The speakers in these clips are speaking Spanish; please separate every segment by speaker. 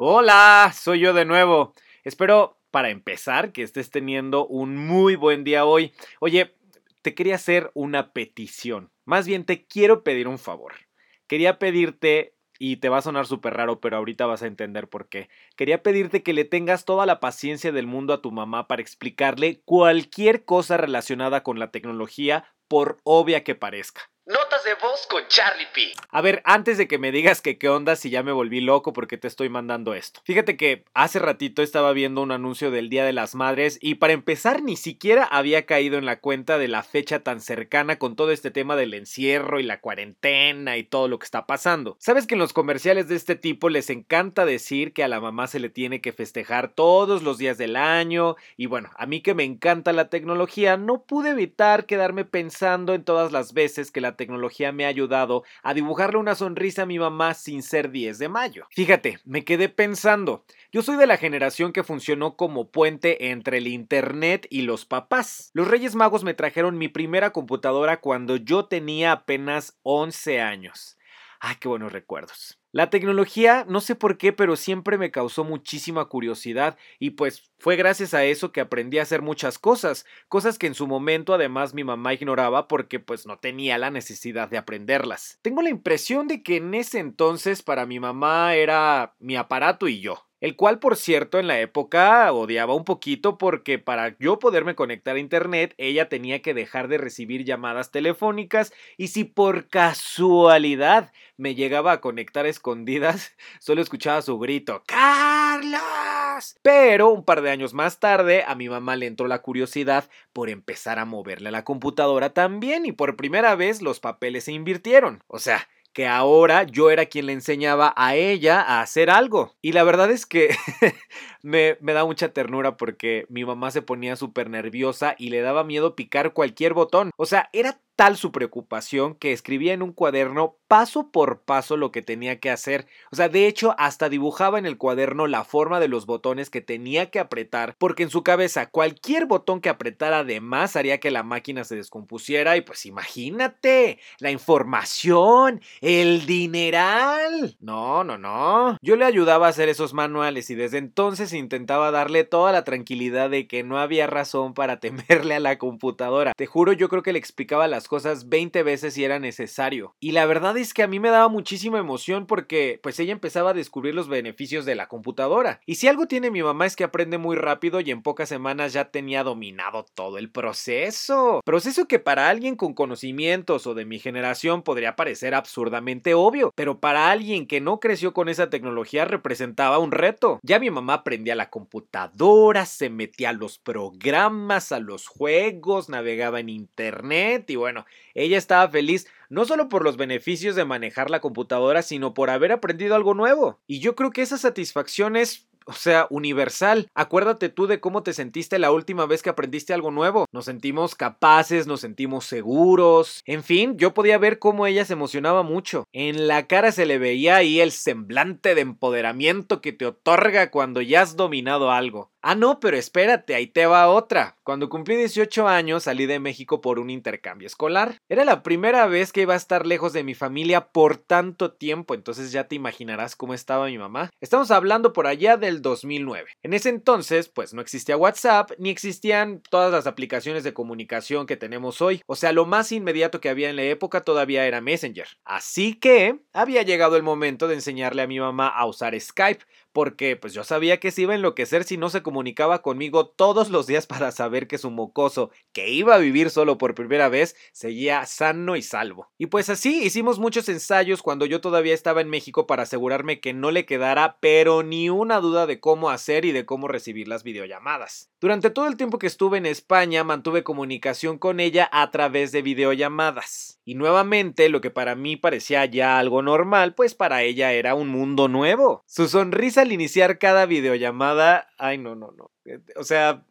Speaker 1: Hola, soy yo de nuevo. Espero, para empezar, que estés teniendo un muy buen día hoy. Oye, te quería hacer una petición. Más bien, te quiero pedir un favor. Quería pedirte y te va a sonar súper raro, pero ahorita vas a entender por qué. Quería pedirte que le tengas toda la paciencia del mundo a tu mamá para explicarle cualquier cosa relacionada con la tecnología, por obvia que parezca.
Speaker 2: Notas de voz con Charlie P.
Speaker 1: A ver, antes de que me digas que qué onda si ya me volví loco porque te estoy mandando esto. Fíjate que hace ratito estaba viendo un anuncio del Día de las Madres y para empezar ni siquiera había caído en la cuenta de la fecha tan cercana con todo este tema del encierro y la cuarentena y todo lo que está pasando. Sabes que en los comerciales de este tipo les encanta decir que a la mamá se le tiene que festejar todos los días del año y bueno, a mí que me encanta la tecnología no pude evitar quedarme pensando en todas las veces que la tecnología me ha ayudado a dibujarle una sonrisa a mi mamá sin ser 10 de mayo. Fíjate, me quedé pensando, yo soy de la generación que funcionó como puente entre el Internet y los papás. Los Reyes Magos me trajeron mi primera computadora cuando yo tenía apenas 11 años. Ay, qué buenos recuerdos. La tecnología, no sé por qué, pero siempre me causó muchísima curiosidad y pues fue gracias a eso que aprendí a hacer muchas cosas, cosas que en su momento además mi mamá ignoraba porque pues no tenía la necesidad de aprenderlas. Tengo la impresión de que en ese entonces para mi mamá era mi aparato y yo el cual por cierto en la época odiaba un poquito porque para yo poderme conectar a internet ella tenía que dejar de recibir llamadas telefónicas y si por casualidad me llegaba a conectar a escondidas solo escuchaba su grito ¡Carlos! Pero un par de años más tarde a mi mamá le entró la curiosidad por empezar a moverle la computadora también y por primera vez los papeles se invirtieron. O sea, que ahora yo era quien le enseñaba a ella a hacer algo. Y la verdad es que me, me, da mucha ternura porque mi mamá se ponía súper nerviosa y le daba miedo picar cualquier botón. O sea, era tal su preocupación que escribía en un cuaderno paso por paso lo que tenía que hacer. O sea, de hecho, hasta dibujaba en el cuaderno la forma de los botones que tenía que apretar, porque en su cabeza cualquier botón que apretara de más haría que la máquina se descompusiera y pues imagínate, la información, el dineral. No, no, no. Yo le ayudaba a hacer esos manuales y desde entonces intentaba darle toda la tranquilidad de que no había razón para temerle a la computadora. Te juro, yo creo que le explicaba las cosas 20 veces si era necesario. Y la verdad es que a mí me daba muchísima emoción porque pues ella empezaba a descubrir los beneficios de la computadora. Y si algo tiene mi mamá es que aprende muy rápido y en pocas semanas ya tenía dominado todo el proceso. Proceso que para alguien con conocimientos o de mi generación podría parecer absurdamente obvio, pero para alguien que no creció con esa tecnología representaba un reto. Ya mi mamá aprendía la computadora, se metía a los programas, a los juegos, navegaba en internet y bueno, ella estaba feliz no solo por los beneficios de manejar la computadora, sino por haber aprendido algo nuevo. Y yo creo que esa satisfacción es o sea, universal. Acuérdate tú de cómo te sentiste la última vez que aprendiste algo nuevo. Nos sentimos capaces, nos sentimos seguros. En fin, yo podía ver cómo ella se emocionaba mucho. En la cara se le veía ahí el semblante de empoderamiento que te otorga cuando ya has dominado algo. Ah, no, pero espérate, ahí te va otra. Cuando cumplí 18 años salí de México por un intercambio escolar. Era la primera vez que iba a estar lejos de mi familia por tanto tiempo, entonces ya te imaginarás cómo estaba mi mamá. Estamos hablando por allá del 2009. En ese entonces, pues no existía WhatsApp ni existían todas las aplicaciones de comunicación que tenemos hoy. O sea, lo más inmediato que había en la época todavía era Messenger. Así que había llegado el momento de enseñarle a mi mamá a usar Skype porque pues yo sabía que se iba a enloquecer si no se comunicaba conmigo todos los días para saber que su mocoso, que iba a vivir solo por primera vez, seguía sano y salvo. Y pues así hicimos muchos ensayos cuando yo todavía estaba en México para asegurarme que no le quedara pero ni una duda de cómo hacer y de cómo recibir las videollamadas. Durante todo el tiempo que estuve en España mantuve comunicación con ella a través de videollamadas. Y nuevamente lo que para mí parecía ya algo normal, pues para ella era un mundo nuevo. Su sonrisa al iniciar cada videollamada, ay no, no, no. O sea,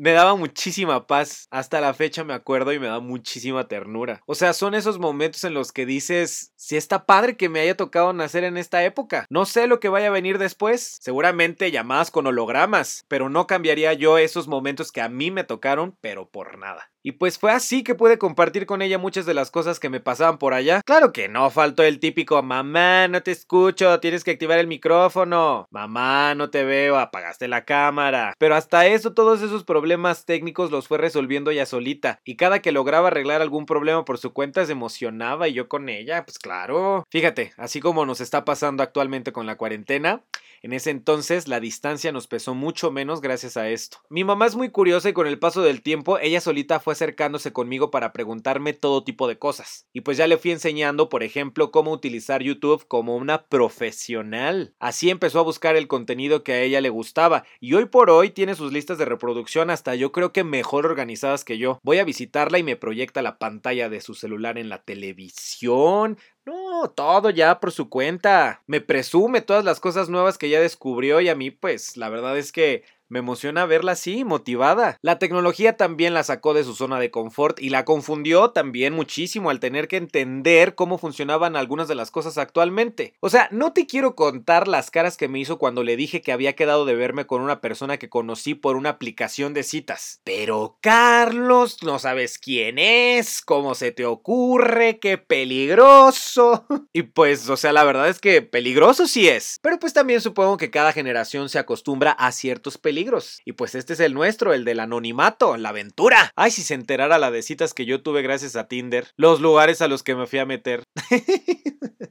Speaker 1: me daba muchísima paz. Hasta la fecha me acuerdo y me da muchísima ternura. O sea, son esos momentos en los que dices, si está padre que me haya tocado nacer en esta época. No sé lo que vaya a venir después. Seguramente llamadas con hologramas, pero no cambiaría yo esos momentos que a mí me tocaron, pero por nada. Y pues fue así que pude compartir con ella muchas de las cosas que me pasaban por allá. Claro que no faltó el típico mamá, no te escucho, tienes que activar el micrófono. Mamá, no te veo, apagaste la cámara. Pero hasta eso, todos esos problemas técnicos los fue resolviendo ella solita. Y cada que lograba arreglar algún problema por su cuenta se emocionaba y yo con ella, pues claro. Fíjate, así como nos está pasando actualmente con la cuarentena, en ese entonces la distancia nos pesó mucho menos gracias a esto. Mi mamá es muy curiosa y con el paso del tiempo ella solita fue acercándose conmigo para preguntarme todo tipo de cosas. Y pues ya le fui enseñando, por ejemplo, cómo utilizar YouTube como una profesional. Así empezó a buscar el contenido que a ella le gustaba y hoy por hoy tiene sus listas de reproducción hasta yo creo que mejor organizadas que yo. Voy a visitarla y me proyecta la pantalla de su celular en la televisión. No, todo ya por su cuenta. Me presume todas las cosas nuevas que ya descubrió y a mí pues la verdad es que me emociona verla así, motivada. La tecnología también la sacó de su zona de confort y la confundió también muchísimo al tener que entender cómo funcionaban algunas de las cosas actualmente. O sea, no te quiero contar las caras que me hizo cuando le dije que había quedado de verme con una persona que conocí por una aplicación de citas. Pero Carlos, no sabes quién es, cómo se te ocurre, qué peligroso. y pues, o sea, la verdad es que peligroso sí es. Pero pues también supongo que cada generación se acostumbra a ciertos peligros y pues este es el nuestro, el del anonimato, la aventura. Ay, si se enterara la de citas que yo tuve gracias a Tinder, los lugares a los que me fui a meter.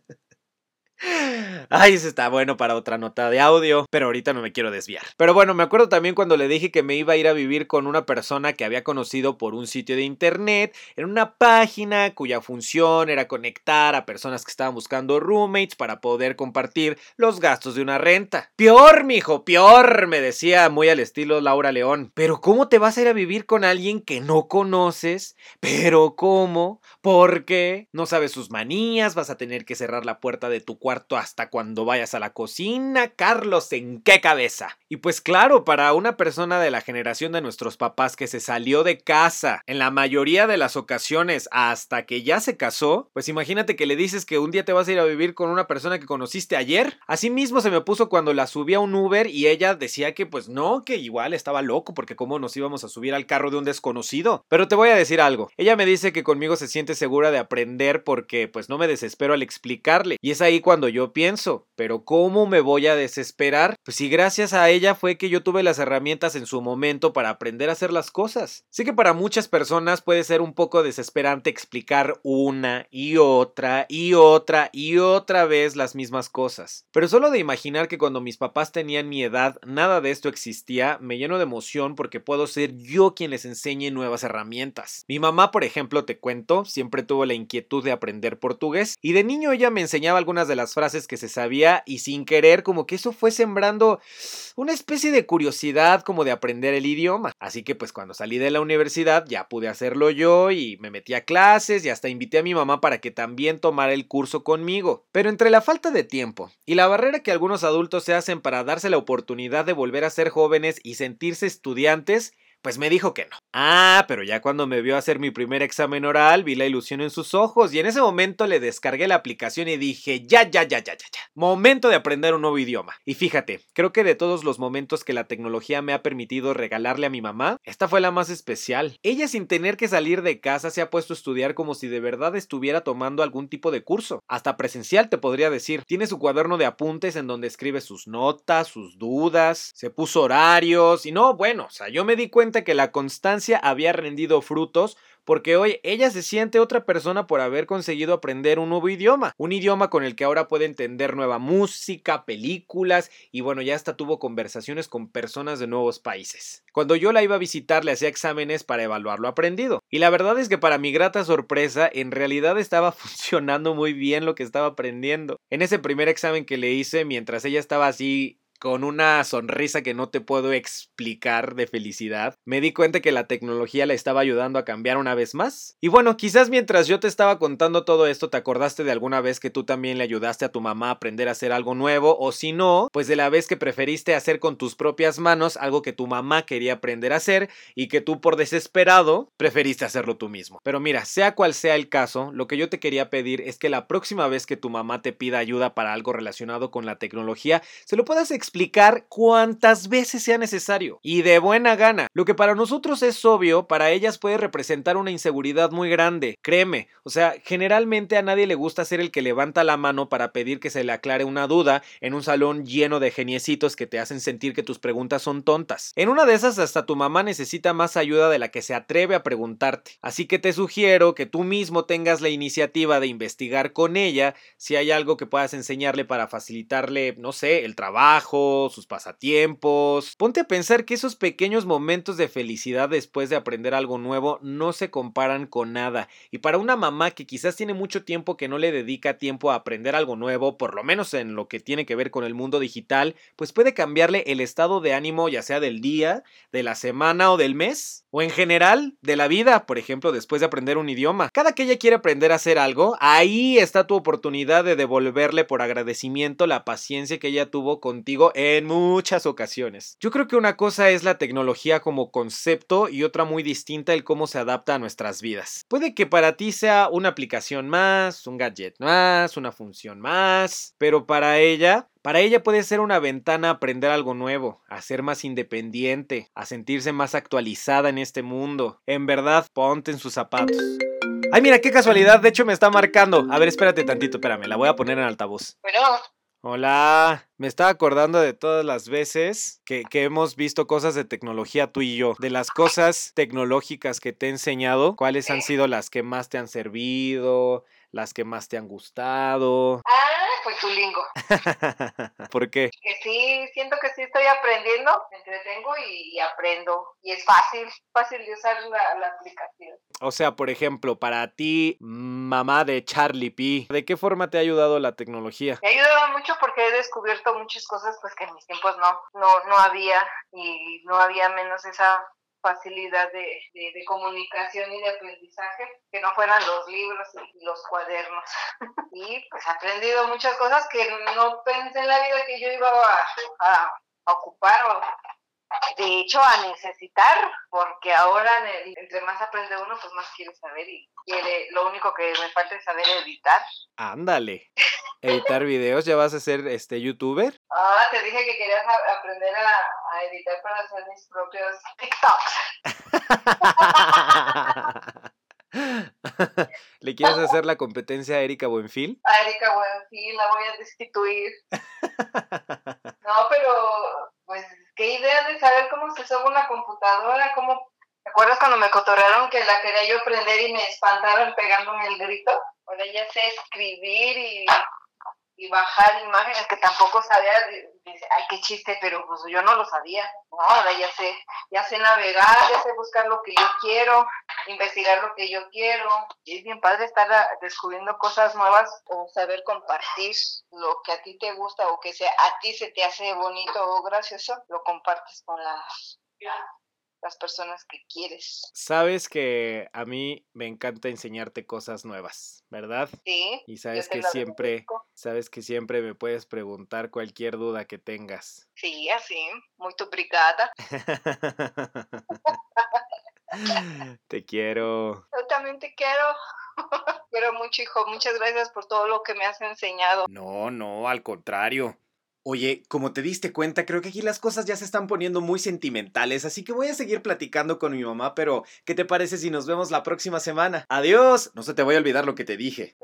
Speaker 1: Ay, ese está bueno para otra nota de audio, pero ahorita no me quiero desviar. Pero bueno, me acuerdo también cuando le dije que me iba a ir a vivir con una persona que había conocido por un sitio de internet, en una página cuya función era conectar a personas que estaban buscando roommates para poder compartir los gastos de una renta. Peor, mijo, peor, me decía muy al estilo Laura León. Pero ¿cómo te vas a ir a vivir con alguien que no conoces? ¿Pero cómo? ¿Por qué? No sabes sus manías, vas a tener que cerrar la puerta de tu cuarto hasta cuando vayas a la cocina, Carlos, ¿en qué cabeza? Y pues claro, para una persona de la generación de nuestros papás que se salió de casa en la mayoría de las ocasiones hasta que ya se casó, pues imagínate que le dices que un día te vas a ir a vivir con una persona que conociste ayer. Así mismo se me puso cuando la subí a un Uber y ella decía que pues no, que igual estaba loco porque cómo nos íbamos a subir al carro de un desconocido. Pero te voy a decir algo, ella me dice que conmigo se siente segura de aprender porque pues no me desespero al explicarle. Y es ahí cuando yo pienso, pero ¿cómo me voy a desesperar? Pues si gracias a ella fue que yo tuve las herramientas en su momento para aprender a hacer las cosas. Sé que para muchas personas puede ser un poco desesperante explicar una y otra y otra y otra vez las mismas cosas. Pero solo de imaginar que cuando mis papás tenían mi edad nada de esto existía, me lleno de emoción porque puedo ser yo quien les enseñe nuevas herramientas. Mi mamá, por ejemplo, te cuento, siempre tuvo la inquietud de aprender portugués y de niño ella me enseñaba algunas de las frases que se sabía y sin querer como que eso fue sembrando una especie de curiosidad como de aprender el idioma. Así que pues cuando salí de la universidad ya pude hacerlo yo y me metí a clases y hasta invité a mi mamá para que también tomara el curso conmigo. Pero entre la falta de tiempo y la barrera que algunos adultos se hacen para darse la oportunidad de volver a ser jóvenes y sentirse estudiantes, pues me dijo que no. Ah, pero ya cuando me vio hacer mi primer examen oral, vi la ilusión en sus ojos y en ese momento le descargué la aplicación y dije, ya, ya, ya, ya, ya, ya. Momento de aprender un nuevo idioma. Y fíjate, creo que de todos los momentos que la tecnología me ha permitido regalarle a mi mamá, esta fue la más especial. Ella sin tener que salir de casa se ha puesto a estudiar como si de verdad estuviera tomando algún tipo de curso. Hasta presencial te podría decir. Tiene su cuaderno de apuntes en donde escribe sus notas, sus dudas, se puso horarios y no, bueno, o sea, yo me di cuenta que la constancia había rendido frutos porque hoy ella se siente otra persona por haber conseguido aprender un nuevo idioma, un idioma con el que ahora puede entender nueva música, películas y bueno, ya hasta tuvo conversaciones con personas de nuevos países. Cuando yo la iba a visitar le hacía exámenes para evaluar lo aprendido y la verdad es que para mi grata sorpresa en realidad estaba funcionando muy bien lo que estaba aprendiendo. En ese primer examen que le hice mientras ella estaba así con una sonrisa que no te puedo explicar de felicidad. Me di cuenta que la tecnología la estaba ayudando a cambiar una vez más. Y bueno, quizás mientras yo te estaba contando todo esto, te acordaste de alguna vez que tú también le ayudaste a tu mamá a aprender a hacer algo nuevo, o si no, pues de la vez que preferiste hacer con tus propias manos algo que tu mamá quería aprender a hacer y que tú por desesperado preferiste hacerlo tú mismo. Pero mira, sea cual sea el caso, lo que yo te quería pedir es que la próxima vez que tu mamá te pida ayuda para algo relacionado con la tecnología, se lo puedas explicar cuantas veces sea necesario y de buena gana. Lo que para nosotros es obvio, para ellas puede representar una inseguridad muy grande. Créeme, o sea, generalmente a nadie le gusta ser el que levanta la mano para pedir que se le aclare una duda en un salón lleno de geniecitos que te hacen sentir que tus preguntas son tontas. En una de esas hasta tu mamá necesita más ayuda de la que se atreve a preguntarte. Así que te sugiero que tú mismo tengas la iniciativa de investigar con ella si hay algo que puedas enseñarle para facilitarle, no sé, el trabajo, sus pasatiempos. Ponte a pensar que esos pequeños momentos de felicidad después de aprender algo nuevo no se comparan con nada. Y para una mamá que quizás tiene mucho tiempo que no le dedica tiempo a aprender algo nuevo, por lo menos en lo que tiene que ver con el mundo digital, pues puede cambiarle el estado de ánimo ya sea del día, de la semana o del mes, o en general de la vida, por ejemplo, después de aprender un idioma. Cada que ella quiere aprender a hacer algo, ahí está tu oportunidad de devolverle por agradecimiento la paciencia que ella tuvo contigo en muchas ocasiones. Yo creo que una cosa es la tecnología como concepto y otra muy distinta el cómo se adapta a nuestras vidas. Puede que para ti sea una aplicación más, un gadget más, una función más, pero para ella para ella puede ser una ventana a aprender algo nuevo, a ser más independiente, a sentirse más actualizada en este mundo. En verdad, ponte en sus zapatos. Ay, mira, qué casualidad, de hecho me está marcando. A ver, espérate tantito, espérame, la voy a poner en altavoz.
Speaker 3: Bueno,
Speaker 1: Hola, me estaba acordando de todas las veces que, que, hemos visto cosas de tecnología tú y yo, de las cosas tecnológicas que te he enseñado, cuáles han sido las que más te han servido, las que más te han gustado.
Speaker 3: ah, pues tu lingo.
Speaker 1: ¿Por qué?
Speaker 3: Que sí, siento que sí estoy aprendiendo, me entretengo y, y aprendo. Y es fácil, fácil de usar la, la aplicación.
Speaker 1: O sea, por ejemplo, para ti, mamá de Charlie P, ¿de qué forma te ha ayudado la tecnología?
Speaker 3: Me ha ayudado mucho porque he descubierto muchas cosas pues que en mis tiempos no, no, no había y no había menos esa facilidad de, comunicación y de aprendizaje, que no fueran los libros y los cuadernos. y pues he aprendido muchas cosas que no pensé en la vida que yo iba a, a, a ocupar o de hecho a necesitar, porque ahora entre más aprende uno, pues más quiere saber y quiere, lo único que me falta es saber editar.
Speaker 1: Ándale. Editar videos, ¿ya vas a ser este youtuber?
Speaker 3: Ah, te dije que querías a, aprender a, a, editar para hacer mis propios TikToks.
Speaker 1: ¿Le quieres hacer la competencia a Erika Buenfil?
Speaker 3: A Erika Buenfil la voy a destituir. No, pero pues qué idea de saber cómo se usa una computadora, cómo ¿Te acuerdas cuando me cotorrearon que la quería yo prender y me espantaron pegándome el grito? Ahora ya sé escribir y, y bajar imágenes que tampoco sabía, dice, ay, qué chiste, pero pues yo no lo sabía. No, ahora ya sé, ya sé navegar, ya sé buscar lo que yo quiero, investigar lo que yo quiero. Y es bien padre estar descubriendo cosas nuevas o saber compartir lo que a ti te gusta o que sea, a ti se te hace bonito o gracioso, lo compartes con las las personas que quieres.
Speaker 1: Sabes que a mí me encanta enseñarte cosas nuevas, ¿verdad?
Speaker 3: Sí.
Speaker 1: Y sabes que siempre, sabes que siempre me puedes preguntar cualquier duda que tengas.
Speaker 3: Sí, así, muy obrigada.
Speaker 1: te quiero.
Speaker 3: Yo también te quiero. quiero mucho, hijo. Muchas gracias por todo lo que me has enseñado.
Speaker 1: No, no, al contrario. Oye, como te diste cuenta, creo que aquí las cosas ya se están poniendo muy sentimentales, así que voy a seguir platicando con mi mamá, pero ¿qué te parece si nos vemos la próxima semana? Adiós, no se te voy a olvidar lo que te dije.